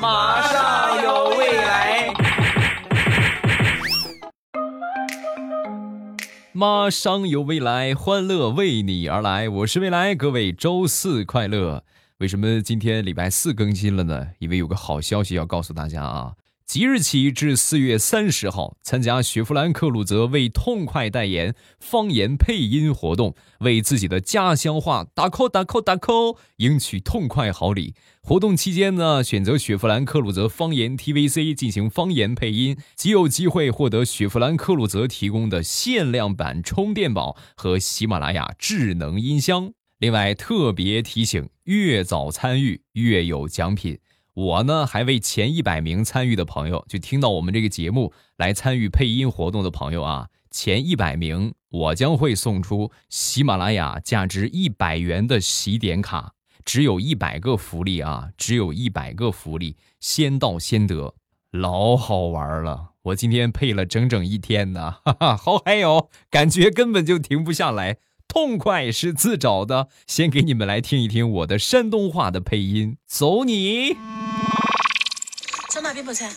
马上有未来，马上有未来，欢乐为你而来。我是未来，各位周四快乐。为什么今天礼拜四更新了呢？因为有个好消息要告诉大家啊！即日起至四月三十号，参加雪佛兰克鲁泽为痛快代言方言配音活动，为自己的家乡话打 call 打 call 打 call，赢取痛快好礼。活动期间呢，选择雪佛兰克鲁泽方言 TVC 进行方言配音，即有机会获得雪佛兰克鲁泽提供的限量版充电宝和喜马拉雅智能音箱。另外，特别提醒：越早参与越有奖品。我呢，还为前一百名参与的朋友，就听到我们这个节目来参与配音活动的朋友啊，前一百名我将会送出喜马拉雅价值一百元的喜点卡。只有一百个福利啊，只有一百个福利，先到先得，老好玩了。我今天配了整整一天呢，哈哈，好嗨哟，感觉根本就停不下来。痛快是自找的，先给你们来听一听我的山东话的配音，走你！想拿鞭炮菜？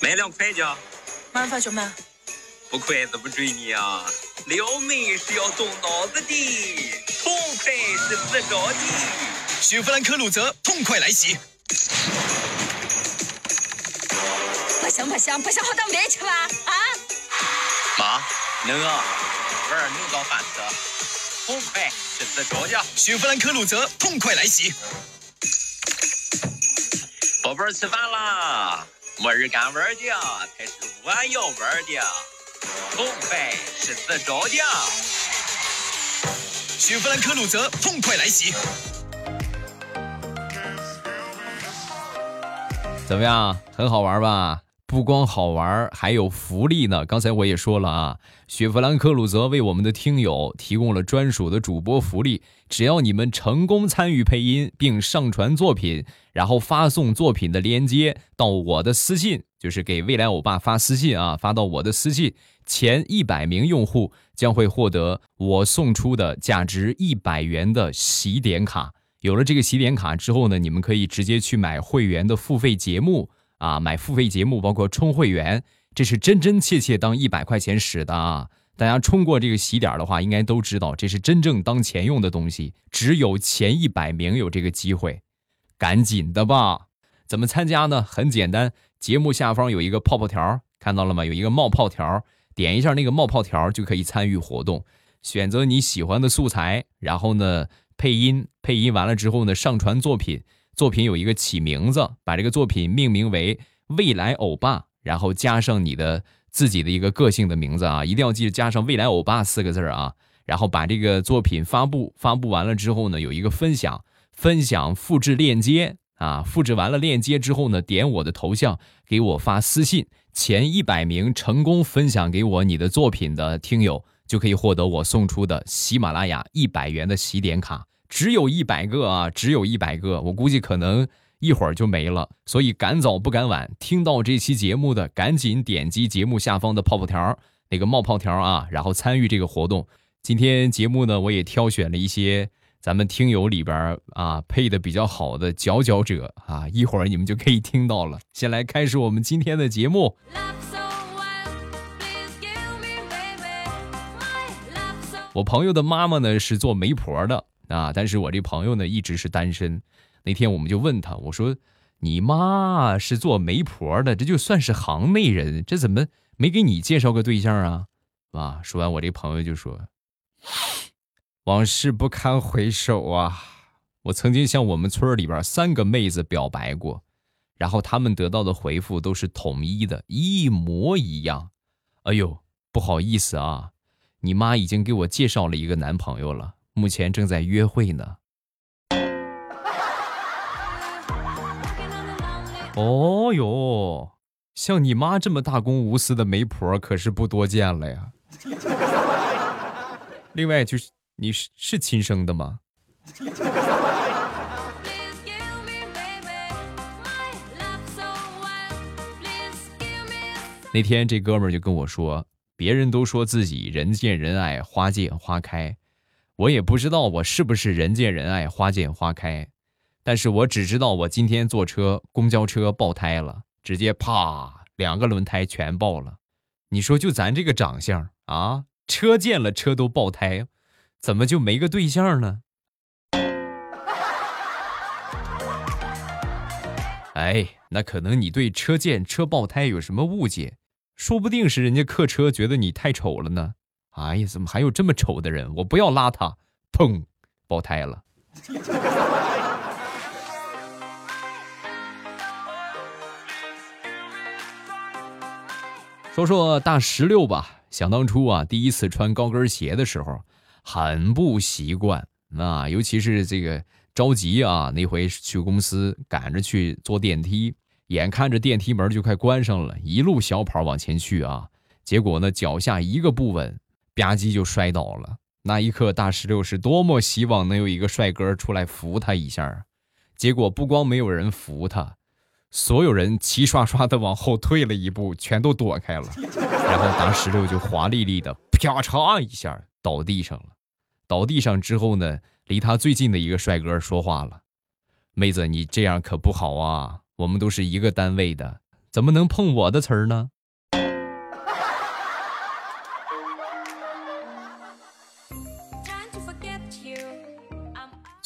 买两块价，麻烦就买。不快怎么追你啊！撩妹是要动脑子的，痛快是自找的。雪佛兰科鲁泽，痛快来袭！不行不行不行，好当别去吧啊！妈，能啊，娃儿能当饭吃。痛快是自找的，雪佛兰科鲁泽痛快来袭。宝贝儿吃饭啦，没人敢玩的，才是我要玩的。痛快是自找的，雪佛兰科鲁泽痛快来袭。怎么样，很好玩吧？不光好玩，还有福利呢。刚才我也说了啊，雪佛兰科鲁泽为我们的听友提供了专属的主播福利。只要你们成功参与配音并上传作品，然后发送作品的链接到我的私信，就是给未来欧巴发私信啊，发到我的私信，前一百名用户将会获得我送出的价值一百元的喜点卡。有了这个喜点卡之后呢，你们可以直接去买会员的付费节目。啊，买付费节目，包括充会员，这是真真切切当一百块钱使的啊！大家充过这个喜点的话，应该都知道，这是真正当钱用的东西。只有前一百名有这个机会，赶紧的吧！怎么参加呢？很简单，节目下方有一个泡泡条，看到了吗？有一个冒泡条，点一下那个冒泡条就可以参与活动。选择你喜欢的素材，然后呢配音，配音完了之后呢上传作品。作品有一个起名字，把这个作品命名为“未来欧巴”，然后加上你的自己的一个个性的名字啊，一定要记得加上“未来欧巴”四个字啊。然后把这个作品发布，发布完了之后呢，有一个分享，分享复制链接啊，复制完了链接之后呢，点我的头像给我发私信，前一百名成功分享给我你的作品的听友，就可以获得我送出的喜马拉雅一百元的喜点卡。只有一百个啊，只有一百个，我估计可能一会儿就没了，所以赶早不赶晚，听到这期节目的赶紧点击节目下方的泡泡条，那个冒泡条啊，然后参与这个活动。今天节目呢，我也挑选了一些咱们听友里边啊配的比较好的佼佼者啊，一会儿你们就可以听到了。先来开始我们今天的节目。我朋友的妈妈呢是做媒婆的。啊！但是我这朋友呢一直是单身。那天我们就问他，我说：“你妈是做媒婆的，这就算是行内人，这怎么没给你介绍个对象啊？”啊！说完，我这朋友就说：“往事不堪回首啊！我曾经向我们村里边三个妹子表白过，然后他们得到的回复都是统一的，一模一样。哎呦，不好意思啊，你妈已经给我介绍了一个男朋友了。”目前正在约会呢。哦哟，像你妈这么大公无私的媒婆可是不多见了呀。另外就是你是是亲生的吗？那天这哥们就跟我说，别人都说自己人见人爱，花见花开。我也不知道我是不是人见人爱花见花开，但是我只知道我今天坐车公交车爆胎了，直接啪两个轮胎全爆了。你说就咱这个长相啊，车见了车都爆胎，怎么就没个对象呢？哎，那可能你对车见车爆胎有什么误解？说不定是人家客车觉得你太丑了呢。哎呀，怎么还有这么丑的人？我不要拉他，砰，爆胎了。说说大石榴吧。想当初啊，第一次穿高跟鞋的时候，很不习惯啊，尤其是这个着急啊。那回去公司，赶着去坐电梯，眼看着电梯门就快关上了，一路小跑往前去啊。结果呢，脚下一个不稳，吧唧就摔倒了。那一刻，大石榴是多么希望能有一个帅哥出来扶他一下。结果不光没有人扶他。所有人齐刷刷的往后退了一步，全都躲开了，然后大石榴就华丽丽的啪嚓一下倒地上了。倒地上之后呢，离他最近的一个帅哥说话了：“妹子，你这样可不好啊，我们都是一个单位的，怎么能碰我的词儿呢？”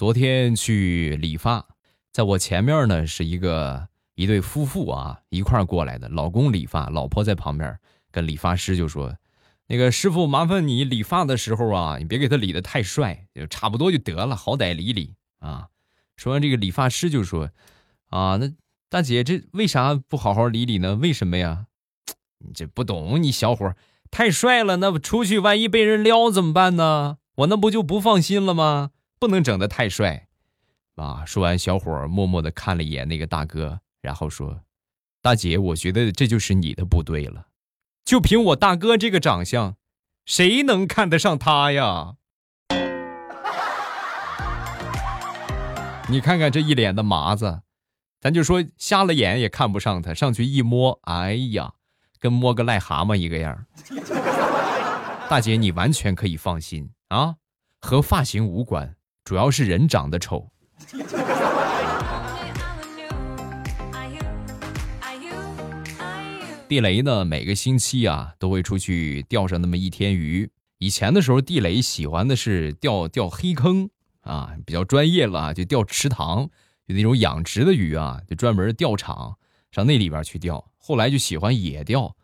昨天去理发，在我前面呢是一个。一对夫妇啊，一块儿过来的，老公理发，老婆在旁边跟理发师就说：“那个师傅，麻烦你理发的时候啊，你别给他理的太帅，就差不多就得了，好歹理理啊。”说完，这个理发师就说：“啊，那大姐，这为啥不好好理理呢？为什么呀？你这不懂，你小伙太帅了，那出去万一被人撩怎么办呢？我那不就不放心了吗？不能整的太帅啊。”说完，小伙默默的看了一眼那个大哥。然后说：“大姐，我觉得这就是你的不对了。就凭我大哥这个长相，谁能看得上他呀？你看看这一脸的麻子，咱就说瞎了眼也看不上他。上去一摸，哎呀，跟摸个癞蛤蟆一个样。大姐，你完全可以放心啊，和发型无关，主要是人长得丑。”地雷呢，每个星期啊都会出去钓上那么一天鱼。以前的时候，地雷喜欢的是钓钓黑坑啊，比较专业了，就钓池塘，就那种养殖的鱼啊，就专门钓场上那里边去钓。后来就喜欢野钓，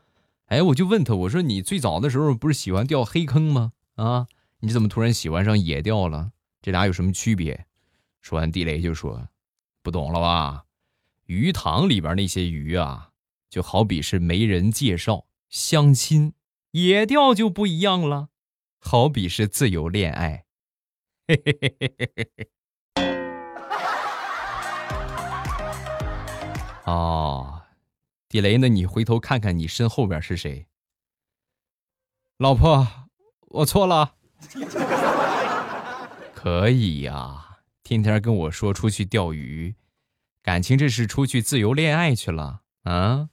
哎，我就问他，我说你最早的时候不是喜欢钓黑坑吗？啊，你怎么突然喜欢上野钓了？这俩有什么区别？说完，地雷就说，不懂了吧？鱼塘里边那些鱼啊。就好比是媒人介绍相亲，野钓就不一样了，好比是自由恋爱。嘿嘿嘿嘿嘿嘿。哦，地雷呢？你回头看看你身后边是谁？老婆，我错了。可以呀，天天跟我说出去钓鱼，感情这是出去自由恋爱去了啊？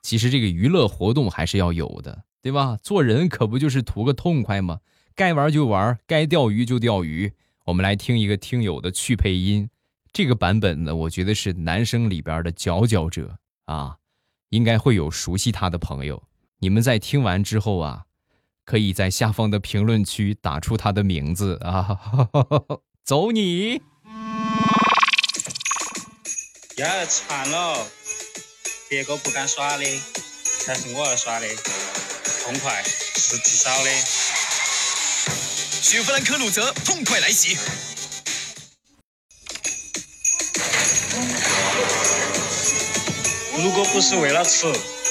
其实这个娱乐活动还是要有的，对吧？做人可不就是图个痛快吗？该玩就玩，该钓鱼就钓鱼。我们来听一个听友的去配音，这个版本呢，我觉得是男生里边的佼佼者啊，应该会有熟悉他的朋友。你们在听完之后啊，可以在下方的评论区打出他的名字啊，走你！要惨了，别个不敢耍的，才是我要耍的，痛快是至少的。雪佛兰科鲁泽，痛快来袭！如果不是为了吃，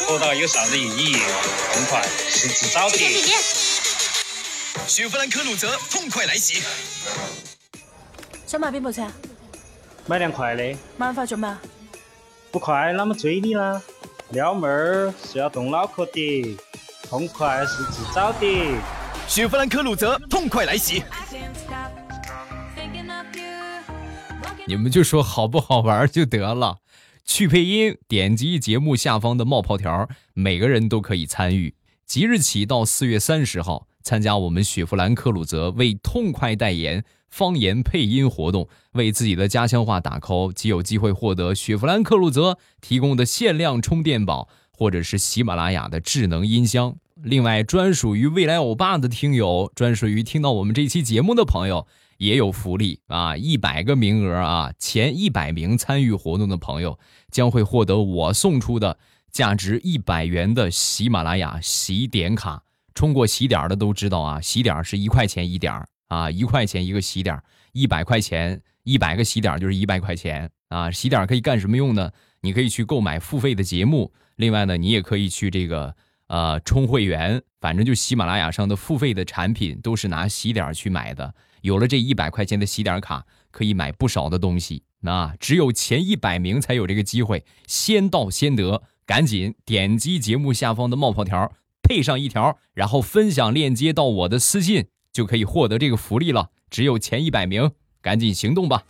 活到有啥子意义？痛快是自找的。雪佛兰科鲁泽，痛快来袭！想买边部车？买辆快的，麻烦做嘛？不快，啷么追你啦？撩妹儿是要动脑壳的，痛快是自找的。雪佛兰科鲁泽，痛快来袭！你们就说好不好玩就得了。去配音，点击节目下方的冒泡条，每个人都可以参与。即日起到四月三十号。参加我们雪佛兰克鲁泽为痛快代言方言配音活动，为自己的家乡话打 call，即有机会获得雪佛兰克鲁泽提供的限量充电宝，或者是喜马拉雅的智能音箱。另外，专属于未来欧巴的听友，专属于听到我们这期节目的朋友，也有福利啊！一百个名额啊，前一百名参与活动的朋友将会获得我送出的价值一百元的喜马拉雅喜点卡。充过喜点的都知道啊，喜点是一块钱一点啊，一块钱一个喜点，一百块钱一百个喜点就是一百块钱啊。喜点可以干什么用呢？你可以去购买付费的节目，另外呢，你也可以去这个呃充会员，反正就喜马拉雅上的付费的产品都是拿喜点去买的。有了这一百块钱的喜点卡，可以买不少的东西。那只有前一百名才有这个机会，先到先得，赶紧点击节目下方的冒泡条。配上一条，然后分享链接到我的私信，就可以获得这个福利了。只有前一百名，赶紧行动吧！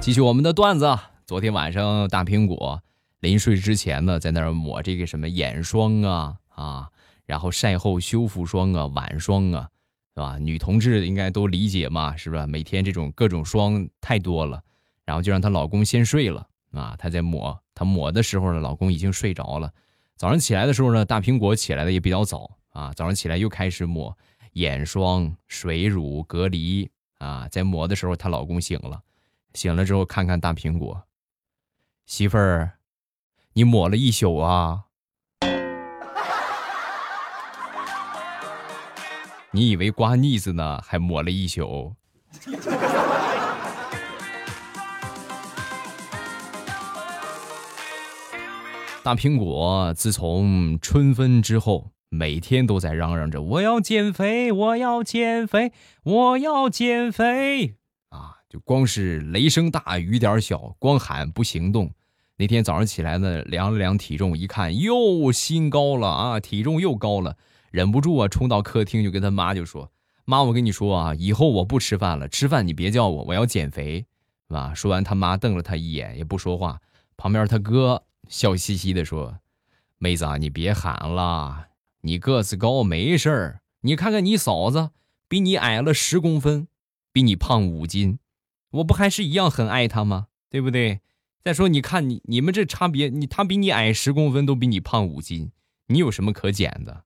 继续我们的段子。昨天晚上，大苹果临睡之前呢，在那儿抹这个什么眼霜啊啊，然后晒后修复霜啊、晚霜啊，是吧？女同志应该都理解嘛，是吧？每天这种各种霜太多了，然后就让她老公先睡了。啊，她在抹，她抹的时候呢，老公已经睡着了。早上起来的时候呢，大苹果起来的也比较早啊。早上起来又开始抹眼霜、水乳、隔离啊。在抹的时候，她老公醒了，醒了之后看看大苹果，媳妇儿，你抹了一宿啊？你以为刮腻子呢，还抹了一宿？大苹果自从春分之后，每天都在嚷嚷着：“我要减肥，我要减肥，我要减肥！”啊，就光是雷声大雨点小，光喊不行动。那天早上起来呢，量了量体重，一看又新高了啊，体重又高了，忍不住啊，冲到客厅就跟他妈就说：“妈，我跟你说啊，以后我不吃饭了，吃饭你别叫我，我要减肥，是吧？”说完，他妈瞪了他一眼，也不说话。旁边他哥。笑嘻嘻地说：“妹子啊，你别喊了，你个子高没事儿。你看看你嫂子，比你矮了十公分，比你胖五斤，我不还是一样很爱她吗？对不对？再说，你看你你们这差别，你她比你矮十公分，都比你胖五斤，你有什么可减的？”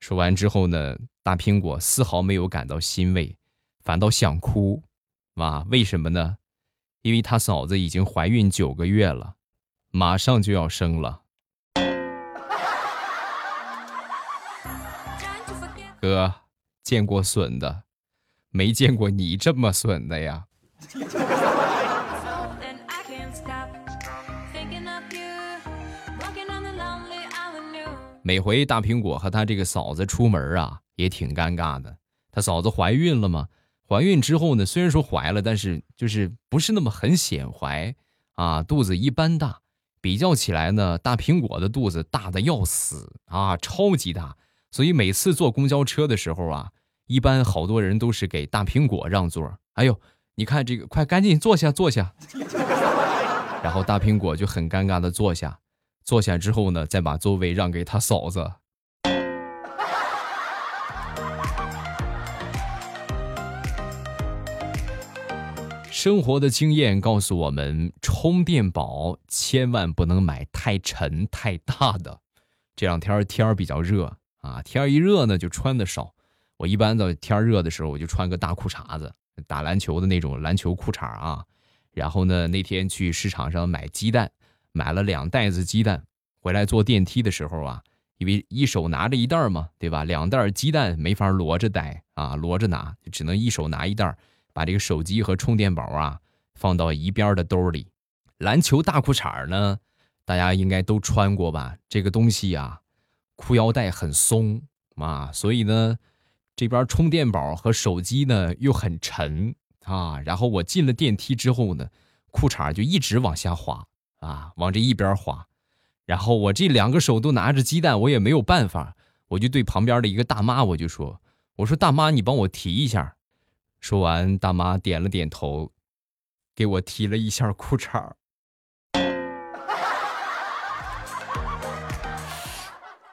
说完之后呢，大苹果丝毫没有感到欣慰，反倒想哭。哇，为什么呢？因为他嫂子已经怀孕九个月了。马上就要生了，哥，见过损的，没见过你这么损的呀。每回大苹果和他这个嫂子出门啊，也挺尴尬的。他嫂子怀孕了吗？怀孕之后呢，虽然说怀了，但是就是不是那么很显怀啊，肚子一般大。比较起来呢，大苹果的肚子大的要死啊，超级大，所以每次坐公交车的时候啊，一般好多人都是给大苹果让座。哎呦，你看这个，快赶紧坐下坐下。然后大苹果就很尴尬的坐下，坐下之后呢，再把座位让给他嫂子。生活的经验告诉我们，充电宝千万不能买太沉太大的。这两天天儿比较热啊，天一热呢就穿的少。我一般在天热的时候，我就穿个大裤衩子，打篮球的那种篮球裤衩啊。然后呢，那天去市场上买鸡蛋，买了两袋子鸡蛋，回来坐电梯的时候啊，因为一手拿着一袋嘛，对吧？两袋鸡蛋没法摞着带啊，摞着拿，就只能一手拿一袋。把这个手机和充电宝啊放到一边的兜里，篮球大裤衩呢，大家应该都穿过吧？这个东西啊，裤腰带很松啊，所以呢，这边充电宝和手机呢又很沉啊。然后我进了电梯之后呢，裤衩就一直往下滑啊，往这一边滑。然后我这两个手都拿着鸡蛋，我也没有办法，我就对旁边的一个大妈我就说：“我说大妈，你帮我提一下。”说完，大妈点了点头，给我提了一下裤衩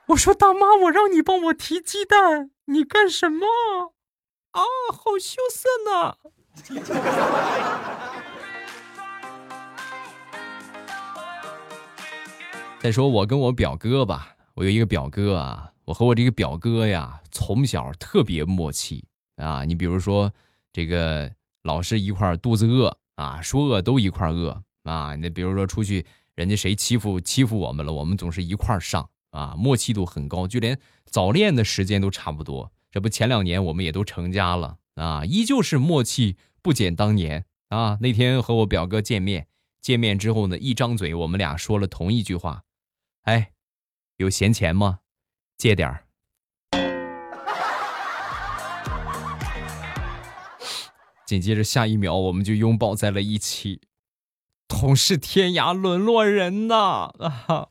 我说大妈，我让你帮我提鸡蛋，你干什么？啊，好羞涩呢。再说我跟我表哥吧，我有一个表哥啊，我和我这个表哥呀，从小特别默契啊。你比如说，这个老是一块肚子饿啊，说饿都一块饿啊。你比如说出去，人家谁欺负欺负我们了，我们总是一块上啊，默契度很高，就连早恋的时间都差不多。这不前两年我们也都成家了啊，依旧是默契不减当年啊。那天和我表哥见面，见面之后呢，一张嘴我们俩说了同一句话。哎，有闲钱吗？借点儿。紧接着下一秒，我们就拥抱在了一起。同是天涯沦落人呐！啊！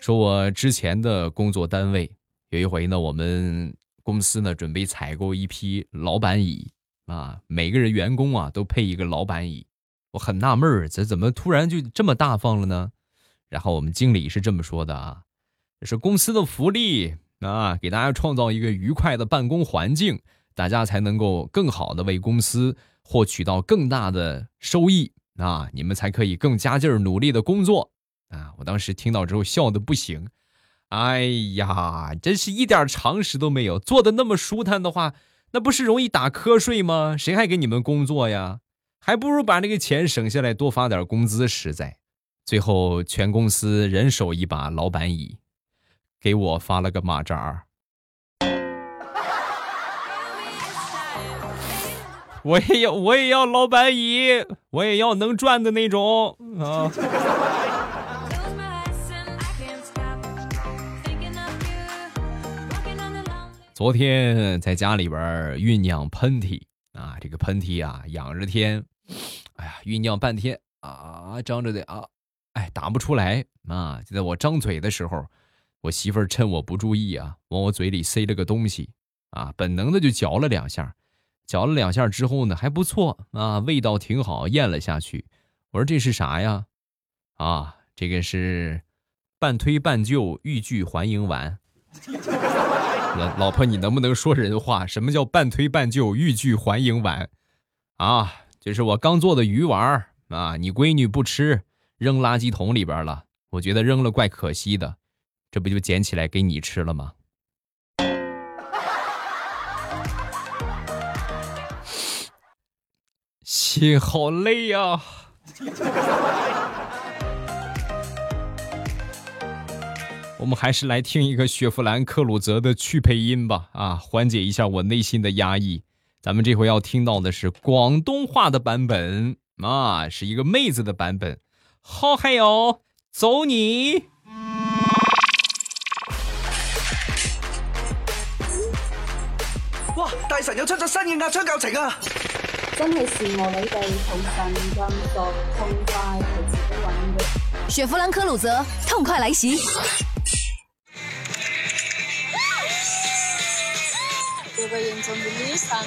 说我之前的工作单位，有一回呢，我们公司呢准备采购一批老板椅。啊，每个人员工啊都配一个老板椅，我很纳闷儿，这怎么突然就这么大方了呢？然后我们经理是这么说的啊，是公司的福利啊，给大家创造一个愉快的办公环境，大家才能够更好的为公司获取到更大的收益啊，你们才可以更加劲儿努力的工作啊！我当时听到之后笑的不行，哎呀，真是一点常识都没有，做的那么舒坦的话。那不是容易打瞌睡吗？谁还给你们工作呀？还不如把那个钱省下来，多发点工资实在。最后，全公司人手一把老板椅，给我发了个马扎儿。我也要，我也要老板椅，我也要能转的那种啊。昨天在家里边酝酿喷嚏啊，这个喷嚏啊，仰着天，哎呀，酝酿半天啊，张着嘴啊，哎，打不出来啊。就在我张嘴的时候，我媳妇儿趁我不注意啊，往我嘴里塞了个东西啊，本能的就嚼了两下，嚼了两下之后呢，还不错啊，味道挺好，咽了下去。我说这是啥呀？啊，这个是半推半就欲拒还迎丸。老婆，你能不能说人话？什么叫半推半就、欲拒还迎丸？啊，这是我刚做的鱼丸啊！你闺女不吃，扔垃圾桶里边了。我觉得扔了怪可惜的，这不就捡起来给你吃了吗？心好累呀！们还是来听一个雪佛兰克鲁泽的去配音吧，啊，缓解一下我内心的压抑。咱们这回要听到的是广东话的版本，啊，是一个妹子的版本。好嗨哟，走你！哇，大神又出咗新嘅压枪教程啊！真系羡慕你哋同神咁熟，痛快同自己玩嘅。雪佛兰科鲁泽，痛快来袭！做个严重的女神，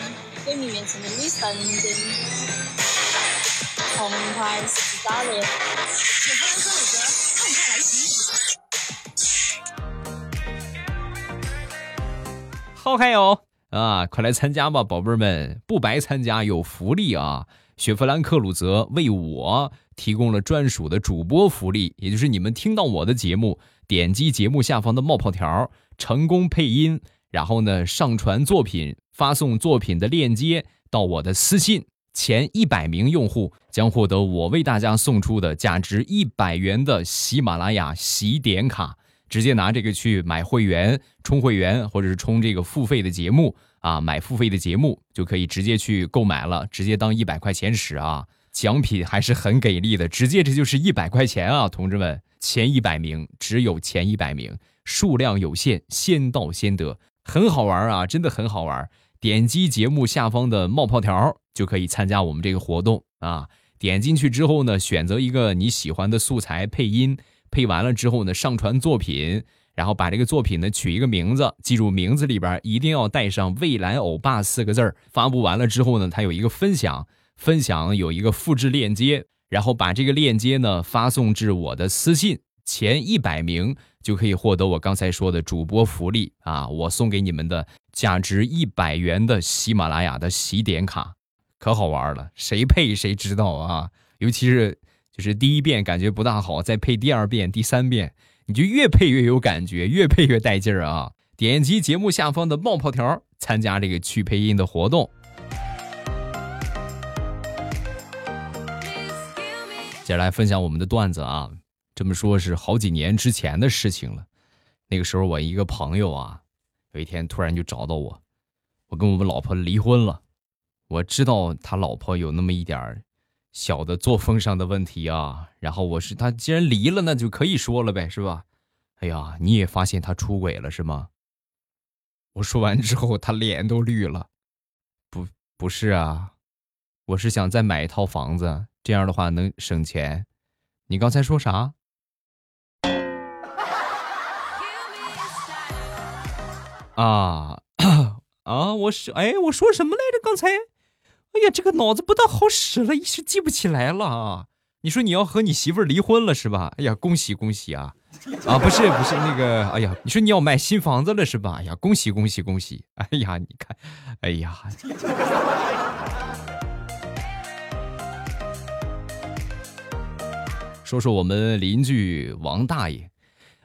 对面前的女神经，痛快是炸裂。雪佛兰科鲁泽，痛快来袭！好嗨哟！啊，快来参加吧，宝贝儿们，不白参加，有福利啊！雪佛兰克鲁泽为我提供了专属的主播福利，也就是你们听到我的节目，点击节目下方的冒泡条，成功配音，然后呢上传作品，发送作品的链接到我的私信，前一百名用户将获得我为大家送出的价值一百元的喜马拉雅喜点卡。直接拿这个去买会员、充会员，或者是充这个付费的节目啊，买付费的节目就可以直接去购买了，直接当一百块钱使啊！奖品还是很给力的，直接这就是一百块钱啊，同志们，前一百名只有前一百名，数量有限，先到先得，很好玩啊，真的很好玩。点击节目下方的冒泡条就可以参加我们这个活动啊！点进去之后呢，选择一个你喜欢的素材配音。配完了之后呢，上传作品，然后把这个作品呢取一个名字，记住名字里边一定要带上“未来欧巴”四个字。发布完了之后呢，它有一个分享，分享有一个复制链接，然后把这个链接呢发送至我的私信，前一百名就可以获得我刚才说的主播福利啊！我送给你们的价值一百元的喜马拉雅的喜点卡，可好玩了，谁配谁知道啊！尤其是就是第一遍感觉不大好，再配第二遍、第三遍，你就越配越有感觉，越配越带劲儿啊！点击节目下方的冒泡条，参加这个去配音的活动。接下来分享我们的段子啊，这么说是好几年之前的事情了。那个时候我一个朋友啊，有一天突然就找到我，我跟我们老婆离婚了。我知道他老婆有那么一点儿小的作风上的问题啊，然后我是他既然离了，那就可以说了呗，是吧？哎呀，你也发现他出轨了是吗？我说完之后，他脸都绿了。不，不是啊，我是想再买一套房子。这样的话能省钱。你刚才说啥？啊啊！我是哎，我说什么来着？刚才，哎呀，这个脑子不大好使了，一时记不起来了啊！你说你要和你媳妇儿离婚了是吧？哎呀，恭喜恭喜啊！啊，不是不是那个，哎呀，你说你要买新房子了是吧？哎呀，恭喜恭喜恭喜！哎呀，你看，哎呀。说说我们邻居王大爷，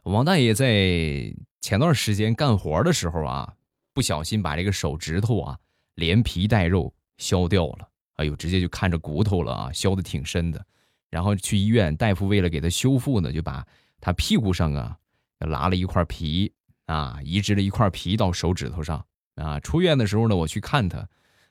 王大爷在前段时间干活的时候啊，不小心把这个手指头啊连皮带肉削掉了，哎呦，直接就看着骨头了啊，削的挺深的。然后去医院，大夫为了给他修复呢，就把他屁股上啊拉了一块皮啊，移植了一块皮到手指头上啊。出院的时候呢，我去看他，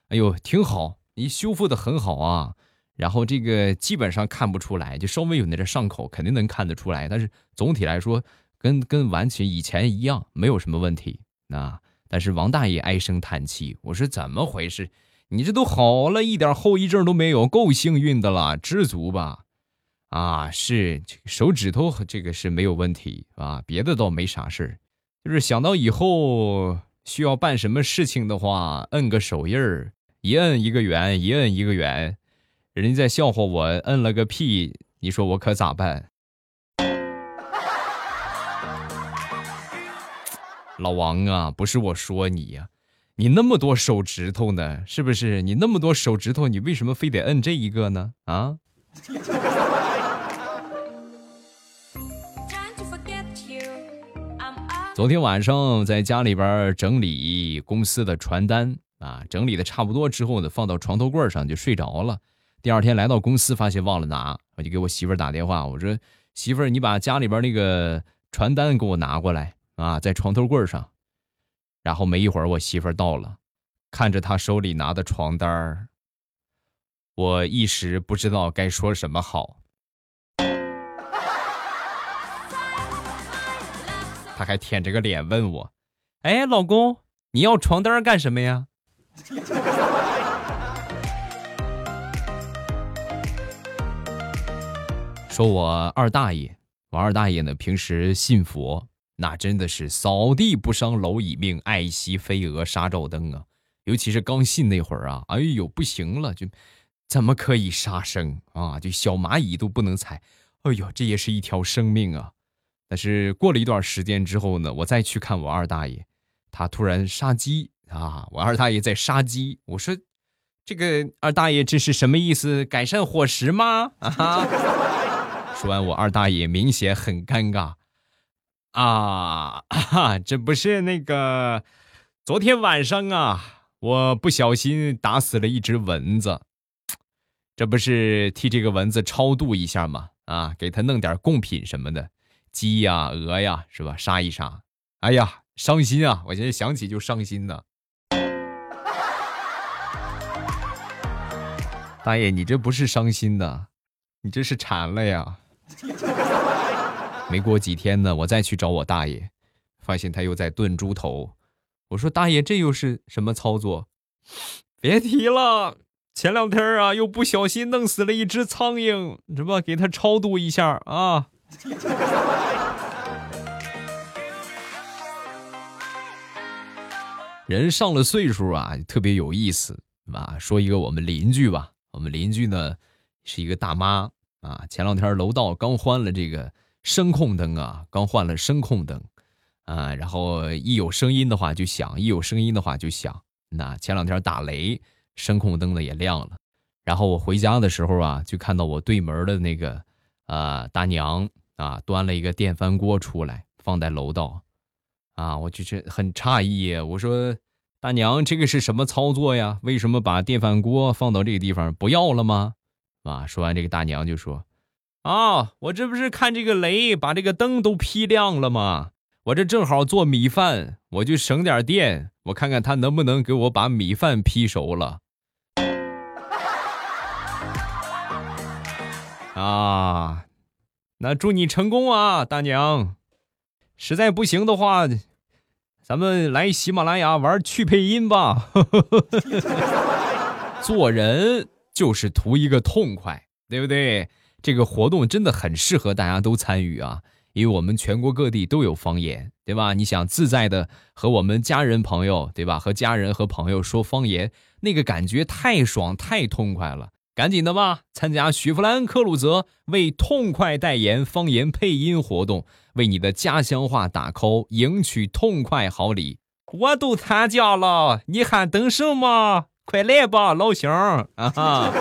哎呦，挺好，你修复的很好啊。然后这个基本上看不出来，就稍微有那点伤口，肯定能看得出来。但是总体来说，跟跟完全以前一样，没有什么问题。那但是王大爷唉声叹气，我说怎么回事？你这都好了一点后遗症都没有，够幸运的了，知足吧。啊，是手指头这个是没有问题啊，别的倒没啥事儿。就是想到以后需要办什么事情的话，摁个手印儿，一摁一个圆，一摁一个圆。人家在笑话我摁了个屁，你说我可咋办？老王啊，不是我说你呀，你那么多手指头呢，是不是？你那么多手指头，你为什么非得摁这一个呢？啊？昨天晚上在家里边整理公司的传单啊，整理的差不多之后呢，放到床头柜上就睡着了。第二天来到公司，发现忘了拿，我就给我媳妇儿打电话，我说：“媳妇儿，你把家里边那个传单给我拿过来啊，在床头柜上。”然后没一会儿，我媳妇儿到了，看着她手里拿的床单儿，我一时不知道该说什么好。他还舔着个脸问我：“哎，老公，你要床单干什么呀？”说我二大爷，我二大爷呢，平时信佛，那真的是扫地不伤蝼蚁命，爱惜飞蛾杀照灯啊。尤其是刚信那会儿啊，哎呦不行了，就怎么可以杀生啊？就小蚂蚁都不能踩，哎呦，这也是一条生命啊。但是过了一段时间之后呢，我再去看我二大爷，他突然杀鸡啊！我二大爷在杀鸡，我说这个二大爷这是什么意思？改善伙食吗？啊？说完，我二大爷明显很尴尬，啊，这不是那个昨天晚上啊，我不小心打死了一只蚊子，这不是替这个蚊子超度一下吗？啊，给他弄点贡品什么的，鸡呀、鹅呀，是吧？杀一杀。哎呀，伤心啊！我现在想起就伤心呢。大爷，你这不是伤心的，你这是馋了呀。没过几天呢，我再去找我大爷，发现他又在炖猪头。我说：“大爷，这又是什么操作？”别提了，前两天啊，又不小心弄死了一只苍蝇，是吧？给他超度一下啊。人上了岁数啊，特别有意思，啊。说一个我们邻居吧，我们邻居呢是一个大妈啊，前两天楼道刚换了这个声控灯啊，刚换了声控灯啊，然后一有声音的话就响，一有声音的话就响。那前两天打雷，声控灯呢也亮了。然后我回家的时候啊，就看到我对门的那个啊大娘啊端了一个电饭锅出来，放在楼道。啊，我就是很诧异，我说大娘，这个是什么操作呀？为什么把电饭锅放到这个地方不要了吗？啊，说完这个大娘就说：“啊，我这不是看这个雷把这个灯都劈亮了吗？我这正好做米饭，我就省点电，我看看他能不能给我把米饭劈熟了。”啊，那祝你成功啊，大娘。实在不行的话，咱们来喜马拉雅玩去配音吧。做人就是图一个痛快，对不对？这个活动真的很适合大家都参与啊，因为我们全国各地都有方言，对吧？你想自在的和我们家人朋友，对吧？和家人和朋友说方言，那个感觉太爽太痛快了。赶紧的吧，参加雪佛兰科鲁泽为痛快代言方言配音活动，为你的家乡话打 call，赢取痛快好礼。我都参加了，你还等什么？快来吧，老乡！啊哈，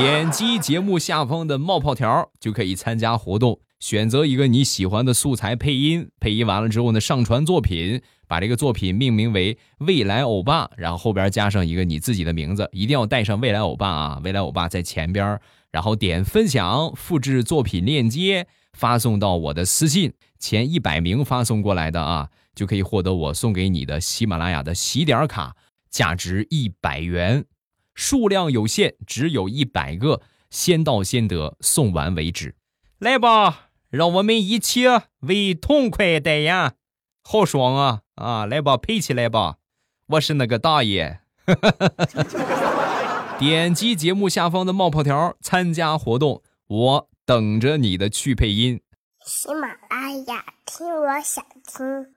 点击节目下方的冒泡条就可以参加活动，选择一个你喜欢的素材配音，配音完了之后呢，上传作品。把这个作品命名为“未来欧巴”，然后后边加上一个你自己的名字，一定要带上“未来欧巴”啊！“未来欧巴”在前边，然后点分享，复制作品链接，发送到我的私信，前一百名发送过来的啊，就可以获得我送给你的喜马拉雅的喜点卡，价值一百元，数量有限，只有一百个，先到先得，送完为止。来吧，让我们一起为痛快代言，好爽啊！啊，来吧，配起来吧！我是那个大爷。点击节目下方的冒泡条参加活动，我等着你的去配音。喜马拉雅，听我想听。